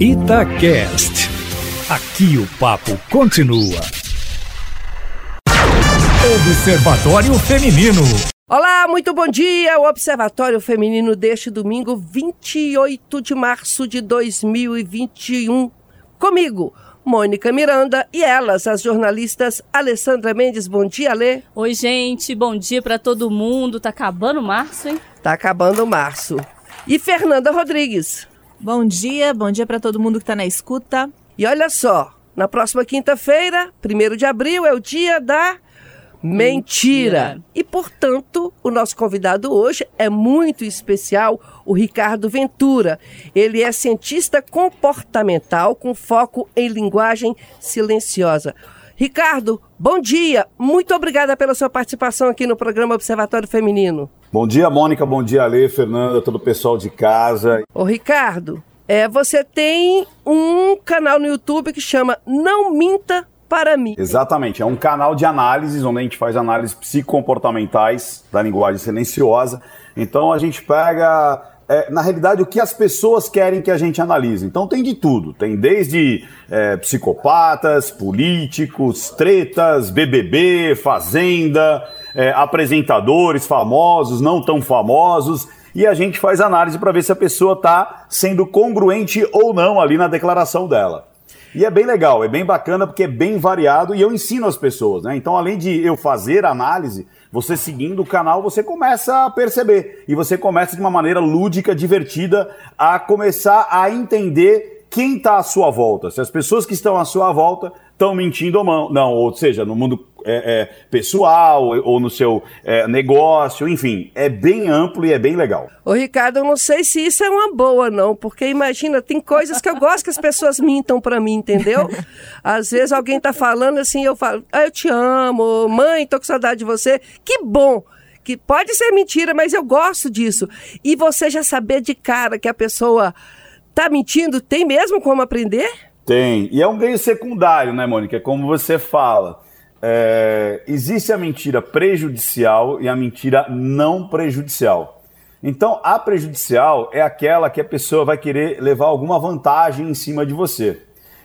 Itacast. Aqui o papo continua. Observatório Feminino. Olá, muito bom dia. O Observatório Feminino deste domingo, 28 de março de 2021. Comigo, Mônica Miranda e elas, as jornalistas Alessandra Mendes. Bom dia, Alê. Oi, gente. Bom dia para todo mundo. Tá acabando março, hein? Tá acabando março. E Fernanda Rodrigues. Bom dia, bom dia para todo mundo que está na escuta. E olha só, na próxima quinta-feira, 1 de abril, é o dia da mentira. mentira. E, portanto, o nosso convidado hoje é muito especial, o Ricardo Ventura. Ele é cientista comportamental com foco em linguagem silenciosa. Ricardo, bom dia. Muito obrigada pela sua participação aqui no programa Observatório Feminino. Bom dia, Mônica. Bom dia, Ale, Fernanda, todo o pessoal de casa. Ô, Ricardo, é, você tem um canal no YouTube que chama Não Minta para mim. Exatamente, é um canal de análises onde a gente faz análises psicomportamentais da linguagem silenciosa. Então a gente pega é, na realidade, o que as pessoas querem que a gente analise. Então tem de tudo. Tem desde é, psicopatas, políticos, tretas, BBB, Fazenda, é, apresentadores famosos, não tão famosos. E a gente faz análise para ver se a pessoa está sendo congruente ou não ali na declaração dela. E é bem legal, é bem bacana porque é bem variado e eu ensino as pessoas, né? Então, além de eu fazer análise, você seguindo o canal, você começa a perceber. E você começa de uma maneira lúdica, divertida, a começar a entender quem está à sua volta. Se as pessoas que estão à sua volta estão mentindo ou não, ou seja, no mundo é, é, pessoal ou no seu é, negócio, enfim, é bem amplo e é bem legal. Ô Ricardo, eu não sei se isso é uma boa não, porque imagina, tem coisas que eu gosto que as pessoas mintam para mim, entendeu? Às vezes alguém tá falando assim, eu falo, ah, eu te amo, mãe, tô com saudade de você, que bom! Que pode ser mentira, mas eu gosto disso. E você já saber de cara que a pessoa tá mentindo, tem mesmo como aprender? Tem. E é um ganho secundário, né, Mônica? É como você fala. É, existe a mentira prejudicial e a mentira não prejudicial. Então, a prejudicial é aquela que a pessoa vai querer levar alguma vantagem em cima de você.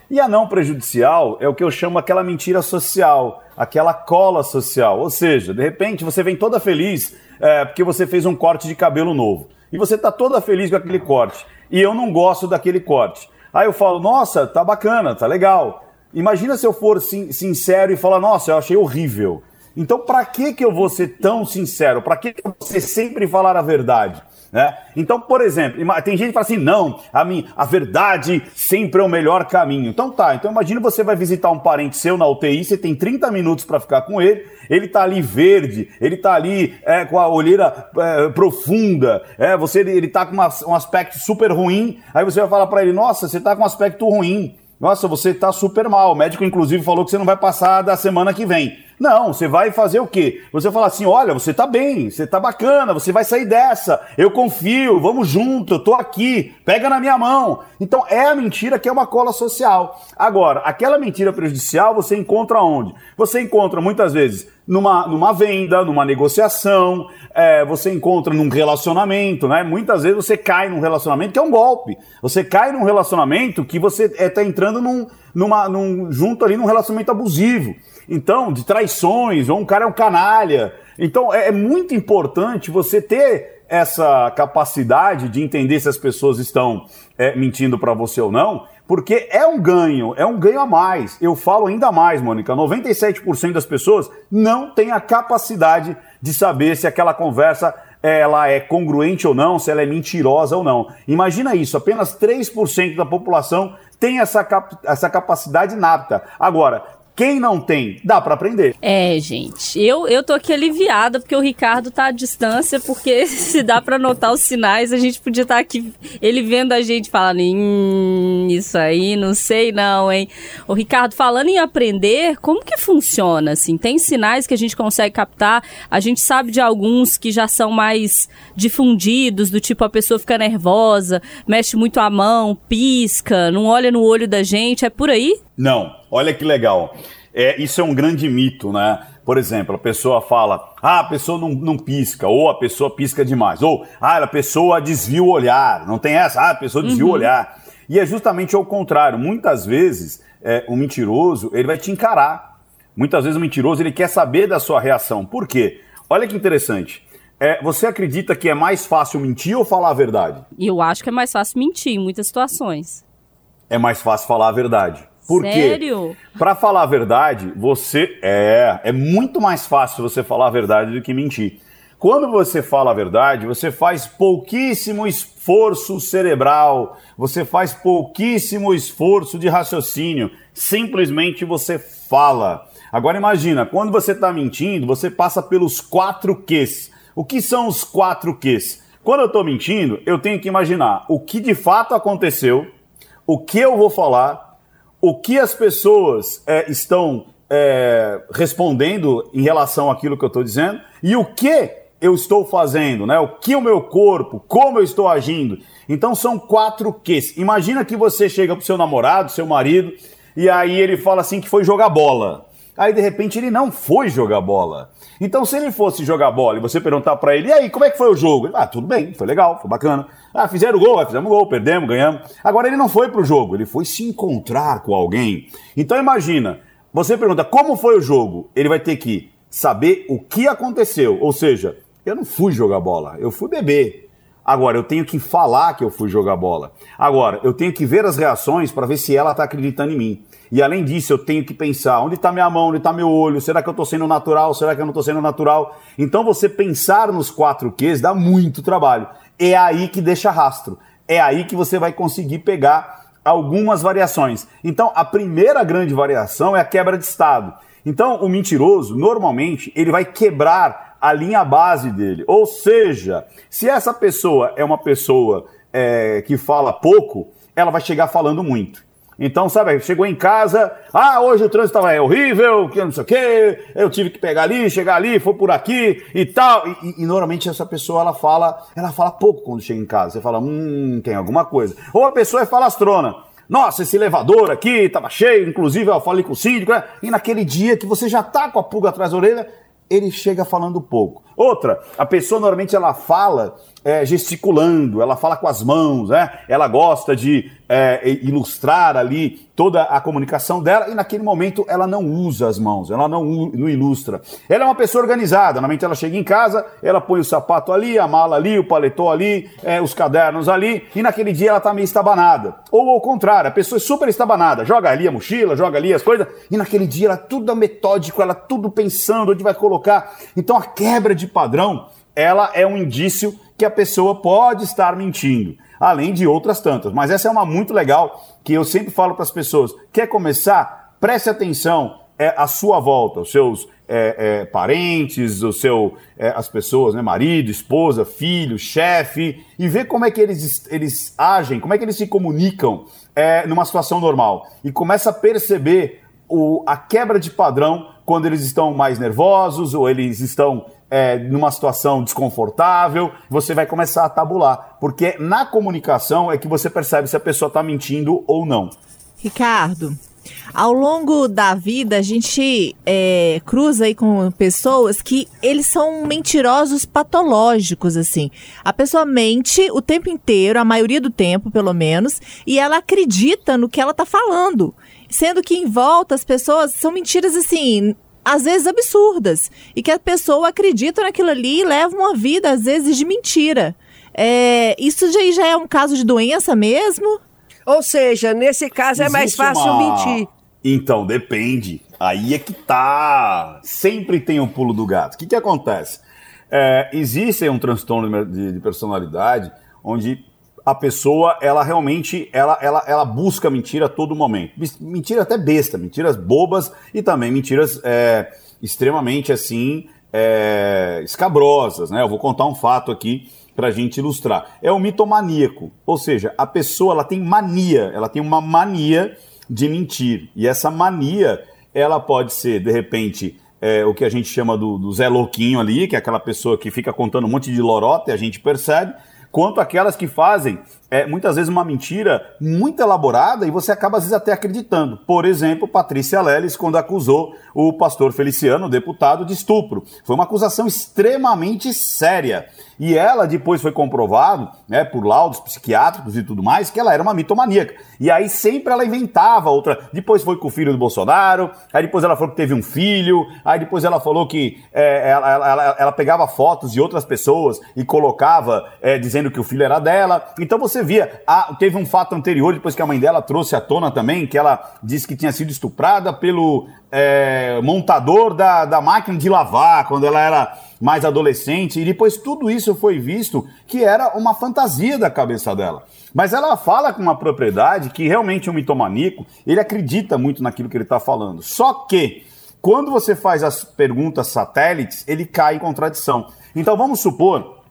E a não prejudicial é o que eu chamo aquela mentira social, aquela cola social. Ou seja, de repente você vem toda feliz é, porque você fez um corte de cabelo novo. E você está toda feliz com aquele corte. E eu não gosto daquele corte. Aí eu falo, nossa, tá bacana, tá legal. Imagina se eu for sin sincero e falar, nossa, eu achei horrível. Então, para que que eu vou ser tão sincero? Para que, que você sempre falar a verdade? Né? Então, por exemplo, tem gente que fala assim: não, a, minha, a verdade sempre é o melhor caminho. Então tá, então imagina você vai visitar um parente seu na UTI, você tem 30 minutos para ficar com ele, ele tá ali verde, ele tá ali é, com a olheira é, profunda, é, você, ele tá com uma, um aspecto super ruim, aí você vai falar para ele: nossa, você tá com um aspecto ruim. Nossa, você está super mal. O médico, inclusive, falou que você não vai passar da semana que vem. Não, você vai fazer o quê? Você fala assim: olha, você está bem, você está bacana, você vai sair dessa. Eu confio, vamos junto, eu tô aqui, pega na minha mão. Então é a mentira que é uma cola social. Agora, aquela mentira prejudicial você encontra onde? Você encontra muitas vezes numa, numa venda, numa negociação, é, você encontra num relacionamento, né? Muitas vezes você cai num relacionamento que é um golpe. Você cai num relacionamento que você está é, tá entrando num, numa, num, junto ali num relacionamento abusivo. Então, de traições, ou um cara é um canalha. Então, é, é muito importante você ter essa capacidade de entender se as pessoas estão é, mentindo para você ou não, porque é um ganho, é um ganho a mais. Eu falo ainda mais, Mônica: 97% das pessoas não têm a capacidade de saber se aquela conversa ela é congruente ou não, se ela é mentirosa ou não. Imagina isso, apenas 3% da população tem essa, cap essa capacidade inapta. Agora, quem não tem, dá para aprender. É, gente. Eu, eu tô aqui aliviada porque o Ricardo tá à distância, porque se dá para notar os sinais, a gente podia estar tá aqui, ele vendo a gente falando, hum, isso aí, não sei não, hein. O Ricardo, falando em aprender, como que funciona, assim? Tem sinais que a gente consegue captar, a gente sabe de alguns que já são mais difundidos, do tipo a pessoa fica nervosa, mexe muito a mão, pisca, não olha no olho da gente, é por aí? Não, olha que legal. É, isso é um grande mito, né? Por exemplo, a pessoa fala, ah, a pessoa não, não pisca, ou a pessoa pisca demais, ou ah, a pessoa desvia o olhar. Não tem essa, ah, a pessoa desvia uhum. o olhar. E é justamente ao contrário. Muitas vezes, é, o mentiroso, ele vai te encarar. Muitas vezes o mentiroso, ele quer saber da sua reação. Por quê? Olha que interessante. É, você acredita que é mais fácil mentir ou falar a verdade? Eu acho que é mais fácil mentir em muitas situações. É mais fácil falar a verdade. Por Sério? Para falar a verdade, você é é muito mais fácil você falar a verdade do que mentir. Quando você fala a verdade, você faz pouquíssimo esforço cerebral, você faz pouquíssimo esforço de raciocínio, simplesmente você fala. Agora imagina, quando você está mentindo, você passa pelos quatro Qs. O que são os quatro Qs? Quando eu estou mentindo, eu tenho que imaginar o que de fato aconteceu, o que eu vou falar, o que as pessoas é, estão é, respondendo em relação àquilo que eu estou dizendo e o que eu estou fazendo, né? O que o meu corpo, como eu estou agindo. Então são quatro Qs. Imagina que você chega pro seu namorado, seu marido, e aí ele fala assim que foi jogar bola. Aí de repente ele não foi jogar bola. Então se ele fosse jogar bola e você perguntar para ele, e aí, como é que foi o jogo? Ele, ah, tudo bem, foi legal, foi bacana. Ah, fizeram gol, ah, fizemos gol, perdemos, ganhamos. Agora ele não foi pro jogo, ele foi se encontrar com alguém. Então imagina, você pergunta como foi o jogo, ele vai ter que saber o que aconteceu, ou seja, eu não fui jogar bola, eu fui beber. Agora, eu tenho que falar que eu fui jogar bola. Agora, eu tenho que ver as reações para ver se ela está acreditando em mim. E além disso, eu tenho que pensar onde está minha mão, onde está meu olho, será que eu estou sendo natural, será que eu não estou sendo natural? Então, você pensar nos quatro Qs dá muito trabalho. É aí que deixa rastro. É aí que você vai conseguir pegar algumas variações. Então, a primeira grande variação é a quebra de estado. Então, o mentiroso, normalmente, ele vai quebrar a linha base dele. Ou seja, se essa pessoa é uma pessoa é, que fala pouco, ela vai chegar falando muito. Então, sabe, chegou em casa, ah, hoje o trânsito estava horrível, que não sei o quê, eu tive que pegar ali, chegar ali, foi por aqui e tal. E, e, e, normalmente essa pessoa, ela fala, ela fala pouco quando chega em casa. Você fala, hum, tem alguma coisa. Ou a pessoa é falastrona. Nossa, esse elevador aqui estava cheio, inclusive eu falei com o síndico, né? e naquele dia que você já tá com a pulga atrás da orelha, ele chega falando pouco. Outra, a pessoa normalmente ela fala é, gesticulando, ela fala com as mãos, né? ela gosta de é, ilustrar ali toda a comunicação dela e naquele momento ela não usa as mãos, ela não, não ilustra. Ela é uma pessoa organizada, normalmente ela chega em casa, ela põe o sapato ali, a mala ali, o paletó ali, é, os cadernos ali e naquele dia ela está meio estabanada. Ou ao contrário, a pessoa é super estabanada, joga ali a mochila, joga ali as coisas e naquele dia ela tudo metódico, ela tudo pensando onde vai colocar. Então a quebra de padrão, ela é um indício que a pessoa pode estar mentindo, além de outras tantas. Mas essa é uma muito legal que eu sempre falo para as pessoas: quer começar? Preste atenção é a sua volta, os seus é, é, parentes, o seu, é, as pessoas, né, marido, esposa, filho, chefe, e ver como é que eles, eles agem, como é que eles se comunicam é, numa situação normal. E começa a perceber o, a quebra de padrão quando eles estão mais nervosos ou eles estão é, numa situação desconfortável, você vai começar a tabular. Porque na comunicação é que você percebe se a pessoa está mentindo ou não. Ricardo, ao longo da vida, a gente é, cruza aí com pessoas que eles são mentirosos patológicos, assim. A pessoa mente o tempo inteiro, a maioria do tempo, pelo menos, e ela acredita no que ela tá falando. Sendo que em volta as pessoas são mentiras assim, às vezes absurdas, e que a pessoa acredita naquilo ali e leva uma vida, às vezes, de mentira. É, isso já, já é um caso de doença mesmo? Ou seja, nesse caso Existe é mais fácil uma... mentir. Então, depende. Aí é que tá. Sempre tem o um pulo do gato. O que, que acontece? É, existe um transtorno de, de personalidade onde a pessoa, ela realmente, ela, ela, ela busca mentira a todo momento. Mentira até besta, mentiras bobas e também mentiras é, extremamente, assim, é, escabrosas, né? Eu vou contar um fato aqui para a gente ilustrar. É o mitomaníaco, ou seja, a pessoa, ela tem mania, ela tem uma mania de mentir. E essa mania, ela pode ser, de repente, é, o que a gente chama do, do Zé Louquinho ali, que é aquela pessoa que fica contando um monte de lorota e a gente percebe, quanto aquelas que fazem é muitas vezes uma mentira muito elaborada e você acaba às vezes até acreditando. Por exemplo, Patrícia Leles, quando acusou o pastor Feliciano, deputado, de estupro. Foi uma acusação extremamente séria. E ela depois foi comprovado, né, por laudos psiquiátricos e tudo mais, que ela era uma mitomaníaca. E aí sempre ela inventava outra. Depois foi com o filho do Bolsonaro, aí depois ela falou que teve um filho, aí depois ela falou que é, ela, ela, ela, ela, pegava fotos de outras pessoas e colocava é, dizendo que o filho era dela. Então você via, ah, teve um fato anterior, depois que a mãe dela trouxe à tona também, que ela disse que tinha sido estuprada pelo é, montador da, da máquina de lavar, quando ela era mais adolescente, e depois tudo isso foi visto que era uma fantasia da cabeça dela. Mas ela fala com uma propriedade que realmente um mitomaníaco, ele acredita muito naquilo que ele está falando. Só que, quando você faz as perguntas satélites, ele cai em contradição. Então vamos supor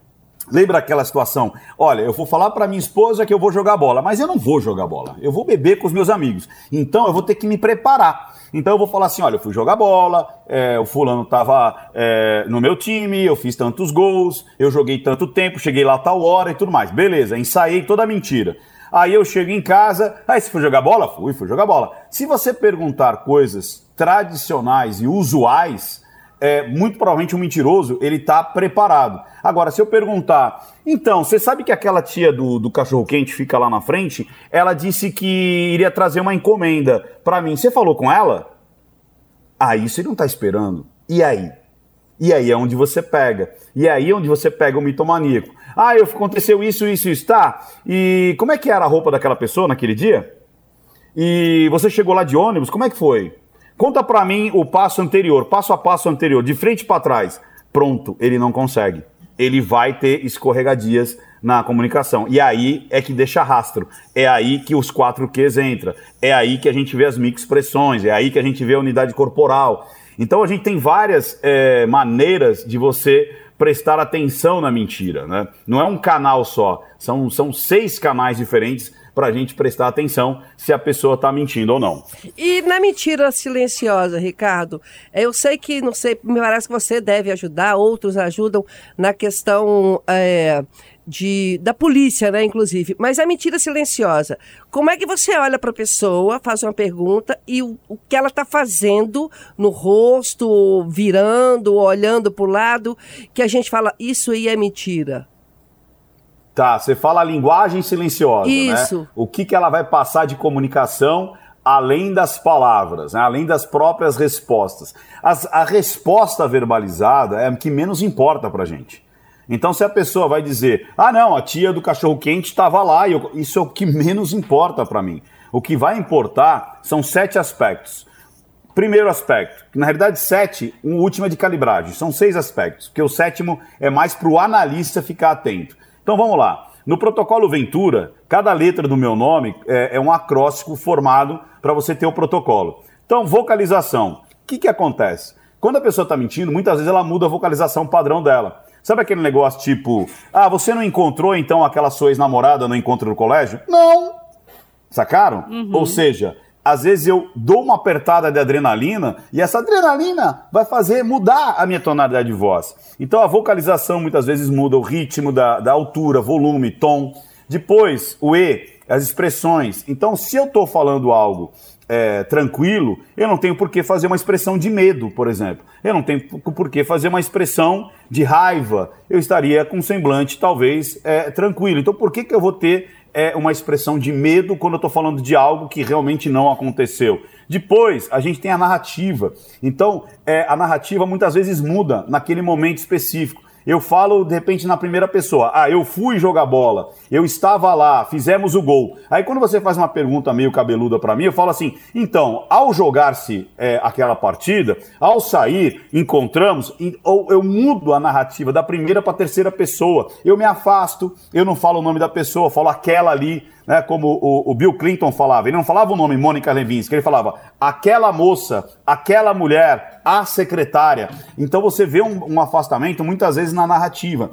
Lembra aquela situação? Olha, eu vou falar para minha esposa que eu vou jogar bola, mas eu não vou jogar bola. Eu vou beber com os meus amigos. Então eu vou ter que me preparar. Então eu vou falar assim: olha, eu fui jogar bola, é, o fulano estava é, no meu time, eu fiz tantos gols, eu joguei tanto tempo, cheguei lá tal hora e tudo mais. Beleza, ensaiei toda a mentira. Aí eu chego em casa, aí você foi jogar bola? Fui, fui jogar bola. Se você perguntar coisas tradicionais e usuais, é, muito provavelmente um mentiroso, ele está preparado. Agora, se eu perguntar, então, você sabe que aquela tia do, do cachorro-quente fica lá na frente? Ela disse que iria trazer uma encomenda para mim. Você falou com ela? Aí você não está esperando. E aí? E aí é onde você pega. E aí é onde você pega o mitomaníaco. Ah, eu, aconteceu isso, isso, isso, tá? E como é que era a roupa daquela pessoa naquele dia? E você chegou lá de ônibus, como é que foi? Conta para mim o passo anterior, passo a passo anterior, de frente para trás. Pronto, ele não consegue. Ele vai ter escorregadias na comunicação. E aí é que deixa rastro. É aí que os quatro Qs entra. É aí que a gente vê as microexpressões. É aí que a gente vê a unidade corporal. Então a gente tem várias é, maneiras de você prestar atenção na mentira. Né? Não é um canal só, são, são seis canais diferentes para a gente prestar atenção se a pessoa está mentindo ou não. E na mentira silenciosa, Ricardo, eu sei que, não sei, me parece que você deve ajudar, outros ajudam na questão é, de, da polícia, né, inclusive. Mas a mentira silenciosa, como é que você olha para a pessoa, faz uma pergunta e o, o que ela está fazendo no rosto, virando, olhando para o lado, que a gente fala, isso aí é mentira? Tá, você fala a linguagem silenciosa, né? Isso. né? O que, que ela vai passar de comunicação além das palavras, né? além das próprias respostas. As, a resposta verbalizada é a que menos importa pra gente. Então, se a pessoa vai dizer, ah, não, a tia do cachorro-quente estava lá, eu, isso é o que menos importa para mim. O que vai importar são sete aspectos. Primeiro aspecto, na realidade sete, um último é de calibragem, são seis aspectos, porque o sétimo é mais para o analista ficar atento. Então vamos lá. No protocolo Ventura, cada letra do meu nome é, é um acróstico formado para você ter o protocolo. Então, vocalização. O que, que acontece? Quando a pessoa está mentindo, muitas vezes ela muda a vocalização padrão dela. Sabe aquele negócio tipo, ah, você não encontrou então aquela sua ex-namorada no encontro do colégio? Não! Sacaram? Uhum. Ou seja, às vezes eu dou uma apertada de adrenalina e essa adrenalina vai fazer mudar a minha tonalidade de voz. Então a vocalização muitas vezes muda o ritmo da, da altura, volume, tom. Depois, o E, as expressões. Então, se eu estou falando algo é, tranquilo, eu não tenho por que fazer uma expressão de medo, por exemplo. Eu não tenho por que fazer uma expressão de raiva. Eu estaria com um semblante, talvez, é, tranquilo. Então, por que, que eu vou ter é uma expressão de medo quando eu estou falando de algo que realmente não aconteceu. Depois, a gente tem a narrativa. Então, é, a narrativa muitas vezes muda naquele momento específico. Eu falo, de repente, na primeira pessoa. Ah, eu fui jogar bola, eu estava lá, fizemos o gol. Aí quando você faz uma pergunta meio cabeluda para mim, eu falo assim: então, ao jogar-se é, aquela partida, ao sair, encontramos, ou eu mudo a narrativa da primeira para terceira pessoa. Eu me afasto, eu não falo o nome da pessoa, falo aquela ali né, como o, o, Bill Clinton falava, ele não falava o nome Mônica Levinsky, ele falava aquela moça, aquela mulher, a secretária. Então você vê um, um afastamento muitas vezes na narrativa.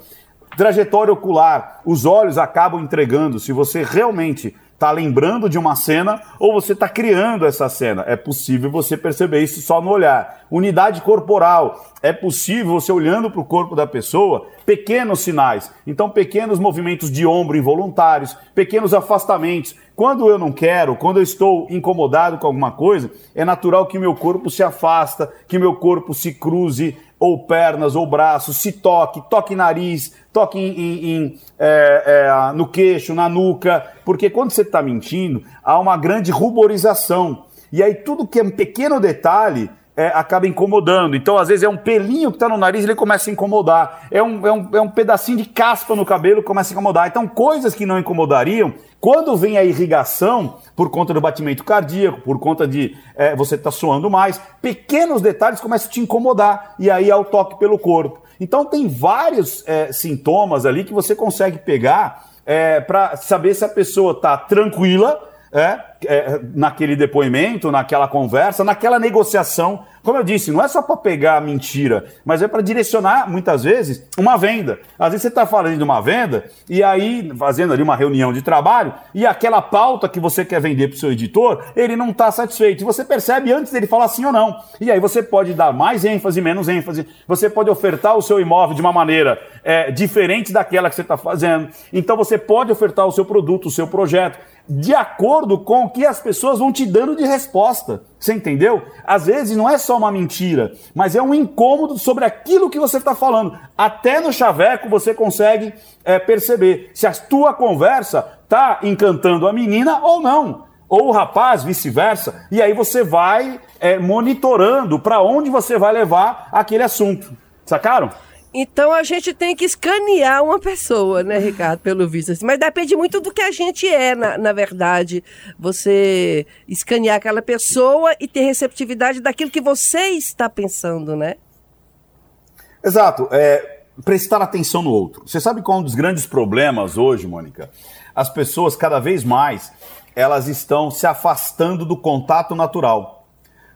Trajetória ocular, os olhos acabam entregando se você realmente está lembrando de uma cena ou você está criando essa cena. É possível você perceber isso só no olhar. Unidade corporal. É possível você olhando para o corpo da pessoa, pequenos sinais. Então, pequenos movimentos de ombro involuntários, pequenos afastamentos. Quando eu não quero, quando eu estou incomodado com alguma coisa, é natural que meu corpo se afasta, que meu corpo se cruze, ou pernas, ou braços, se toque, toque nariz, toque em, em, em, é, é, no queixo, na nuca, porque quando você está mentindo, há uma grande ruborização. E aí tudo que é um pequeno detalhe é, acaba incomodando. Então, às vezes, é um pelinho que está no nariz ele começa a incomodar. É um, é, um, é um pedacinho de caspa no cabelo que começa a incomodar. Então, coisas que não incomodariam, quando vem a irrigação, por conta do batimento cardíaco, por conta de é, você estar tá suando mais, pequenos detalhes começam a te incomodar. E aí é o toque pelo corpo. Então, tem vários é, sintomas ali que você consegue pegar é, para saber se a pessoa está tranquila é, é, naquele depoimento, naquela conversa, naquela negociação. Como eu disse, não é só para pegar a mentira, mas é para direcionar, muitas vezes, uma venda. Às vezes você está falando de uma venda e aí, fazendo ali uma reunião de trabalho, e aquela pauta que você quer vender para o seu editor, ele não está satisfeito. E você percebe antes dele falar sim ou não. E aí você pode dar mais ênfase, menos ênfase. Você pode ofertar o seu imóvel de uma maneira é, diferente daquela que você está fazendo. Então você pode ofertar o seu produto, o seu projeto de acordo com que as pessoas vão te dando de resposta. Você entendeu? Às vezes não é só uma mentira, mas é um incômodo sobre aquilo que você está falando. Até no chaveco você consegue é, perceber se a tua conversa está encantando a menina ou não. Ou o rapaz, vice-versa. E aí você vai é, monitorando para onde você vai levar aquele assunto. Sacaram? Então a gente tem que escanear uma pessoa, né, Ricardo, pelo visto. Assim. Mas depende muito do que a gente é, na, na verdade. Você escanear aquela pessoa e ter receptividade daquilo que você está pensando, né? Exato. É, prestar atenção no outro. Você sabe qual é um dos grandes problemas hoje, Mônica? As pessoas, cada vez mais, elas estão se afastando do contato natural.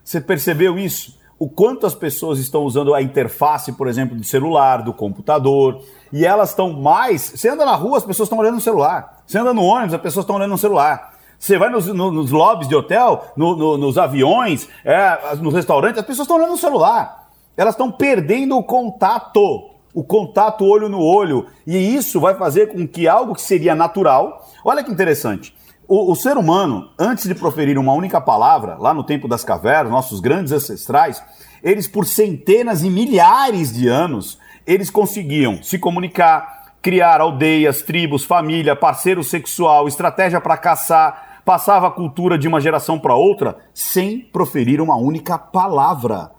Você percebeu isso? O quanto as pessoas estão usando a interface, por exemplo, do celular, do computador, e elas estão mais. Você anda na rua, as pessoas estão olhando no celular. Você anda no ônibus, as pessoas estão olhando no celular. Você vai nos, no, nos lobbies de hotel, no, no, nos aviões, é, nos restaurantes, as pessoas estão olhando no celular. Elas estão perdendo o contato, o contato olho no olho. E isso vai fazer com que algo que seria natural. Olha que interessante. O, o, ser humano, antes de proferir uma única palavra, lá no tempo das cavernas, nossos grandes ancestrais, eles por centenas e milhares de anos, eles conseguiam se comunicar, criar aldeias, tribos, família, parceiro sexual, estratégia para caçar, passava a cultura de uma geração para outra sem proferir uma única palavra.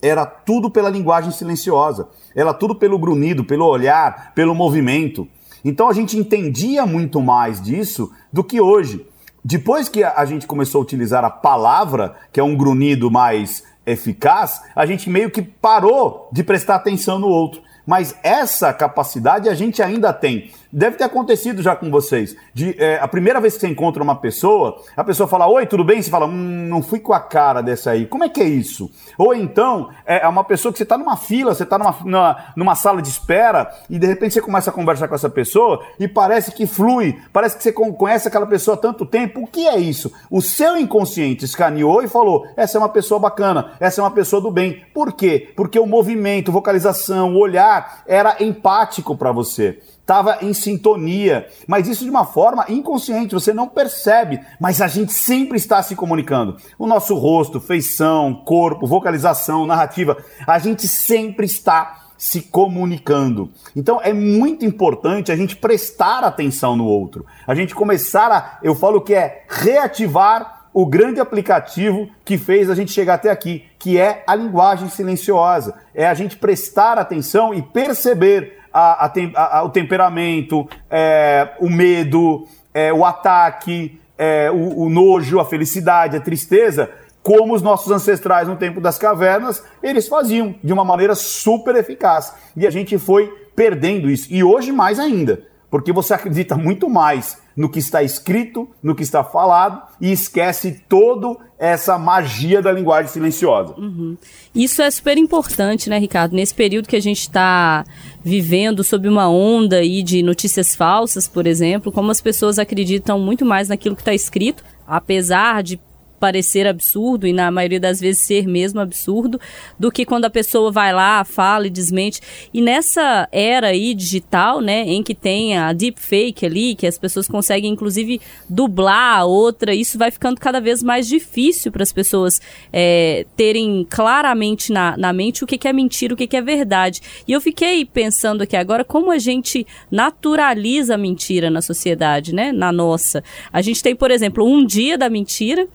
Era tudo pela linguagem silenciosa, era tudo pelo grunhido, pelo olhar, pelo movimento. Então a gente entendia muito mais disso do que hoje. Depois que a gente começou a utilizar a palavra, que é um grunhido mais eficaz, a gente meio que parou de prestar atenção no outro. Mas essa capacidade a gente ainda tem. Deve ter acontecido já com vocês. De, é, a primeira vez que você encontra uma pessoa, a pessoa fala, oi, tudo bem? Você fala, hum, não fui com a cara dessa aí. Como é que é isso? Ou então, é, é uma pessoa que você está numa fila, você está numa, numa, numa, sala de espera, e de repente você começa a conversar com essa pessoa e parece que flui, parece que você conhece aquela pessoa há tanto tempo. O que é isso? O seu inconsciente escaneou e falou, essa é uma pessoa bacana, essa é uma pessoa do bem. Por quê? Porque o movimento, vocalização, o olhar era empático para você estava em sintonia, mas isso de uma forma inconsciente, você não percebe, mas a gente sempre está se comunicando. O nosso rosto, feição, corpo, vocalização, narrativa, a gente sempre está se comunicando. Então é muito importante a gente prestar atenção no outro. A gente começar a, eu falo que é reativar o grande aplicativo que fez a gente chegar até aqui, que é a linguagem silenciosa. É a gente prestar atenção e perceber a, a, o temperamento, é, o medo, é, o ataque, é, o, o nojo, a felicidade, a tristeza, como os nossos ancestrais no tempo das cavernas, eles faziam de uma maneira super eficaz. E a gente foi perdendo isso. E hoje mais ainda, porque você acredita muito mais no que está escrito, no que está falado e esquece toda essa magia da linguagem silenciosa. Uhum. Isso é super importante, né, Ricardo? Nesse período que a gente está vivendo sob uma onda aí de notícias falsas, por exemplo, como as pessoas acreditam muito mais naquilo que está escrito, apesar de parecer absurdo e na maioria das vezes ser mesmo absurdo, do que quando a pessoa vai lá, fala e desmente. E nessa era aí digital, né, em que tem a deepfake ali, que as pessoas conseguem inclusive dublar a outra, isso vai ficando cada vez mais difícil para as pessoas é, terem claramente na, na mente o que, que é mentira, o que, que é verdade. E eu fiquei pensando aqui agora como a gente naturaliza a mentira na sociedade, né, na nossa. A gente tem, por exemplo, um dia da mentira,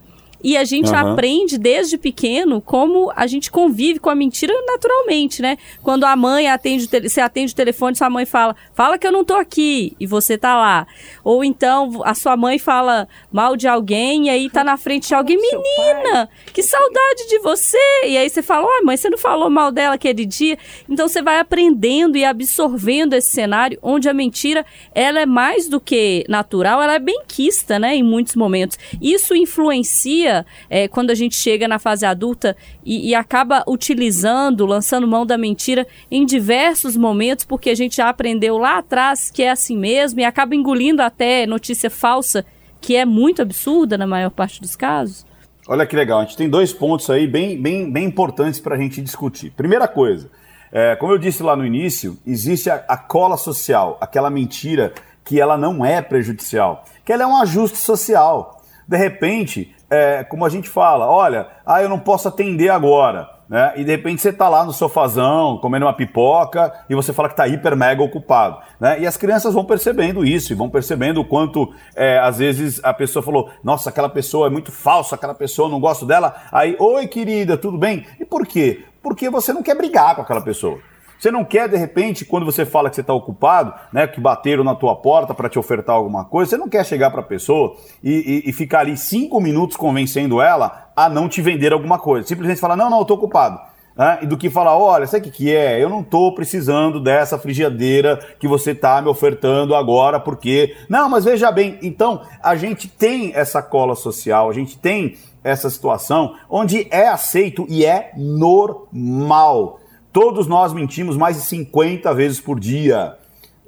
e a gente uhum. aprende desde pequeno como a gente convive com a mentira naturalmente, né? Quando a mãe atende o você atende o telefone, sua mãe fala: "Fala que eu não tô aqui" e você tá lá. Ou então a sua mãe fala mal de alguém e aí tá na frente de alguém, menina, que saudade de você. E aí você fala: "Ó, mãe, você não falou mal dela aquele dia?" Então você vai aprendendo e absorvendo esse cenário onde a mentira, ela é mais do que natural, ela é bem quista, né, em muitos momentos. Isso influencia é, quando a gente chega na fase adulta e, e, acaba utilizando, lançando mão da mentira em diversos momentos, porque a gente já aprendeu lá atrás que é assim mesmo e acaba engolindo até notícia falsa, que é muito absurda na maior parte dos casos? Olha que legal, a gente tem dois pontos aí bem, bem, bem importantes para a gente discutir. Primeira coisa, é, como eu disse lá no início, existe a, a cola social, aquela mentira que ela não é prejudicial, que ela é um ajuste social. De repente, é, como a gente fala, olha, ah, eu não posso atender agora. Né? E de repente você está lá no sofazão, comendo uma pipoca, e você fala que está hiper mega ocupado. Né? E as crianças vão percebendo isso, e vão percebendo o quanto, é, às vezes, a pessoa falou, nossa, aquela pessoa é muito falsa, aquela pessoa, não gosto dela. Aí, oi querida, tudo bem? E por quê? Porque você não quer brigar com aquela pessoa. Você não quer, de repente, quando você fala que você está ocupado, né, que bateram na tua porta para te ofertar alguma coisa, você não quer chegar para a pessoa e, e, e, ficar ali cinco minutos convencendo ela a não te vender alguma coisa. Simplesmente falar, não, não, eu estou ocupado. Né? E do que falar, olha, sabe o que, que é? Eu não estou precisando dessa frigideira que você está me ofertando agora, porque. Não, mas veja bem, então a gente tem essa cola social, a gente tem essa situação onde é aceito e é normal. Todos nós mentimos mais de 50 vezes por dia.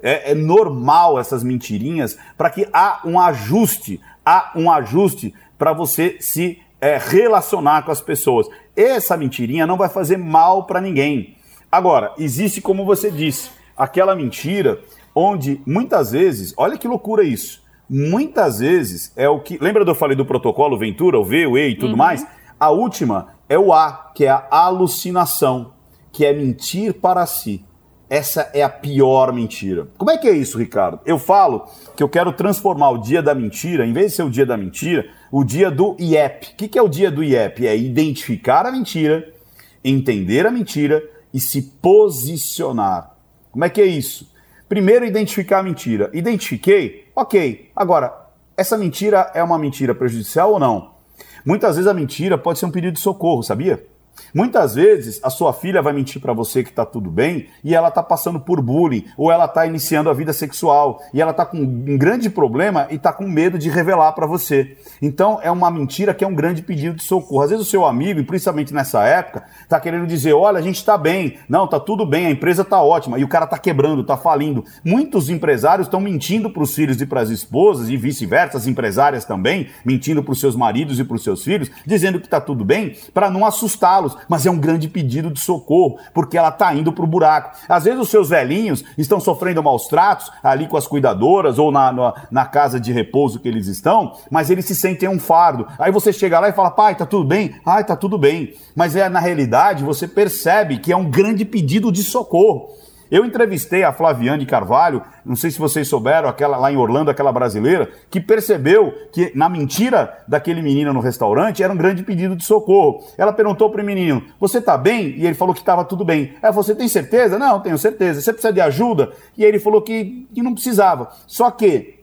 É, é normal essas mentirinhas para que há um ajuste, há um ajuste para você se é, relacionar com as pessoas. Essa mentirinha não vai fazer mal para ninguém. Agora, existe, como você disse, aquela mentira onde muitas vezes, olha que loucura isso. Muitas vezes é o que. Lembra do eu falei do protocolo Ventura, o V, o E e tudo uhum. mais? A última é o A, que é a alucinação que é mentir para si. Essa é a pior mentira. Como é que é isso, Ricardo? Eu falo que eu quero transformar o dia da mentira, em vez de ser o dia da mentira, o dia do IEP. O que é o dia do IEP? É identificar a mentira, entender a mentira e se posicionar. Como é que é isso? Primeiro, identificar a mentira. Identifiquei? Ok. Agora, essa mentira é uma mentira prejudicial ou não? Muitas vezes a mentira pode ser um pedido de socorro, sabia? Muitas vezes a sua filha vai mentir para você que está tudo bem e ela está passando por bullying ou ela está iniciando a vida sexual e ela está com um grande problema e está com medo de revelar para você. Então é uma mentira que é um grande pedido de socorro. Às vezes o seu amigo, principalmente nessa época, está querendo dizer: olha, a gente está bem, não, está tudo bem, a empresa está ótima e o cara está quebrando, está falindo. Muitos empresários estão mentindo para os filhos e para as esposas e vice-versa, as empresárias também mentindo para os seus maridos e para os seus filhos, dizendo que está tudo bem para não assustá-los mas é um grande pedido de socorro, porque ela está indo para o buraco. Às vezes os seus velhinhos estão sofrendo maus tratos ali com as cuidadoras ou na, na, na casa de repouso que eles estão, mas eles se sentem um fardo. Aí você chega lá e fala, pai, tá tudo bem? Ai, tá tudo bem. Mas é na realidade você percebe que é um grande pedido de socorro. Eu entrevistei a Flaviane Carvalho, não sei se vocês souberam, aquela lá em Orlando, aquela brasileira, que percebeu que na mentira daquele menino no restaurante era um grande pedido de socorro. Ela perguntou para o menino: Você está bem? E ele falou que estava tudo bem. Ela falou: Você tem certeza? Não, tenho certeza. Você precisa de ajuda? E ele falou que, que não precisava. Só que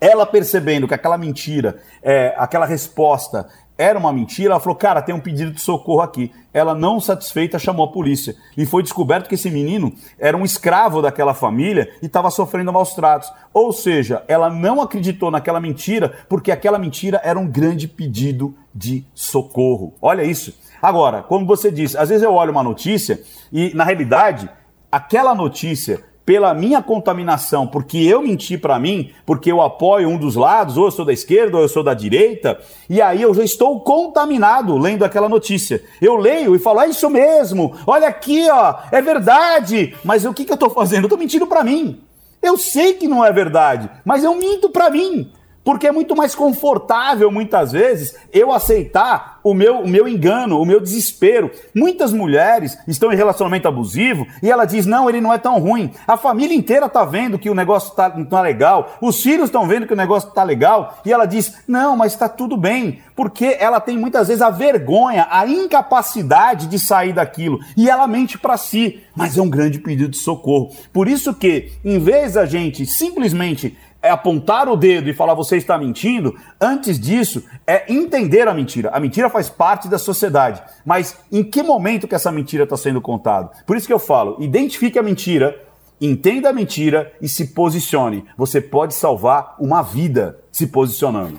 Ela percebendo que aquela mentira, é, aquela resposta era uma mentira, ela falou: Cara, tem um pedido de socorro aqui. Ela, não satisfeita, chamou a polícia. E foi descoberto que esse menino era um escravo daquela família e estava sofrendo maus tratos. Ou seja, ela não acreditou naquela mentira porque aquela mentira era um grande pedido de socorro. Olha isso. Agora, como você disse, às vezes eu olho uma notícia e, na realidade, aquela notícia pela minha contaminação, porque eu menti para mim, porque eu apoio um dos lados, ou eu sou da esquerda, ou eu sou da direita, e aí eu já estou contaminado lendo aquela notícia. Eu leio e falo, é isso mesmo, olha aqui, ó, é verdade. Mas o que, que eu estou fazendo? Eu estou mentindo para mim. Eu sei que não é verdade, mas eu minto para mim. Porque é muito mais confortável, muitas vezes, eu aceitar o meu, o meu engano, o meu desespero. Muitas mulheres estão em relacionamento abusivo e ela diz: não, ele não é tão ruim. A família inteira está vendo que o negócio está tá legal, os filhos estão vendo que o negócio está legal, e ela diz: não, mas está tudo bem. Porque ela tem muitas vezes a vergonha, a incapacidade de sair daquilo. E ela mente para si, mas é um grande pedido de socorro. Por isso que, em vez da gente simplesmente é apontar o dedo e falar você está mentindo, antes disso é entender a mentira. A mentira faz parte da sociedade, mas em que momento que essa mentira está sendo contada? Por isso que eu falo, identifique a mentira, entenda a mentira e se posicione. Você pode salvar uma vida se posicionando.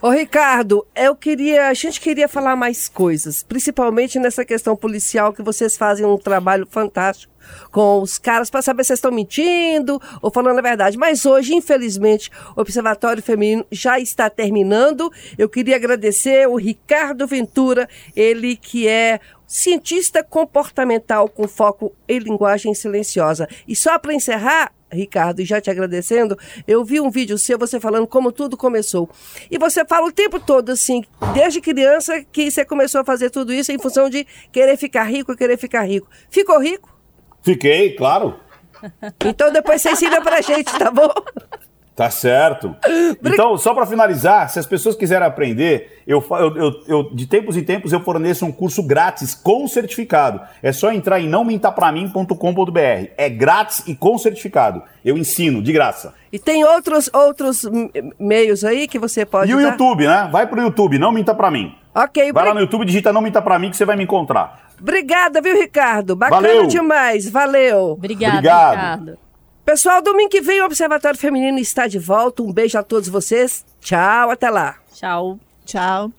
Ô Ricardo, eu queria, a gente queria falar mais coisas, principalmente nessa questão policial que vocês fazem um trabalho fantástico com os caras para saber se estão mentindo ou falando a verdade. Mas hoje, infelizmente, o Observatório Feminino já está terminando. Eu queria agradecer o Ricardo Ventura, ele que é cientista comportamental com foco em linguagem silenciosa. E só para encerrar, Ricardo, e já te agradecendo, eu vi um vídeo seu, você falando como tudo começou. E você fala o tempo todo, assim, desde criança, que você começou a fazer tudo isso em função de querer ficar rico, querer ficar rico. Ficou rico? Fiquei, claro. Então depois você ensina pra gente, tá bom? Tá certo. Então, só para finalizar, se as pessoas quiserem aprender, eu, eu, eu, de tempos em tempos eu forneço um curso grátis com certificado. É só entrar em nãomintapramim.com.br. É grátis e com certificado. Eu ensino, de graça. E tem outros, outros meios aí que você pode. E o dar? YouTube, né? Vai pro YouTube, não minta pra mim. Ok, Vai lá no YouTube, digita não minta pra mim que você vai me encontrar. Obrigada, viu, Ricardo? Bacana Valeu. demais. Valeu. Obrigada, Obrigado. Ricardo. Pessoal, domingo que vem o Observatório Feminino está de volta. Um beijo a todos vocês. Tchau, até lá. Tchau. Tchau.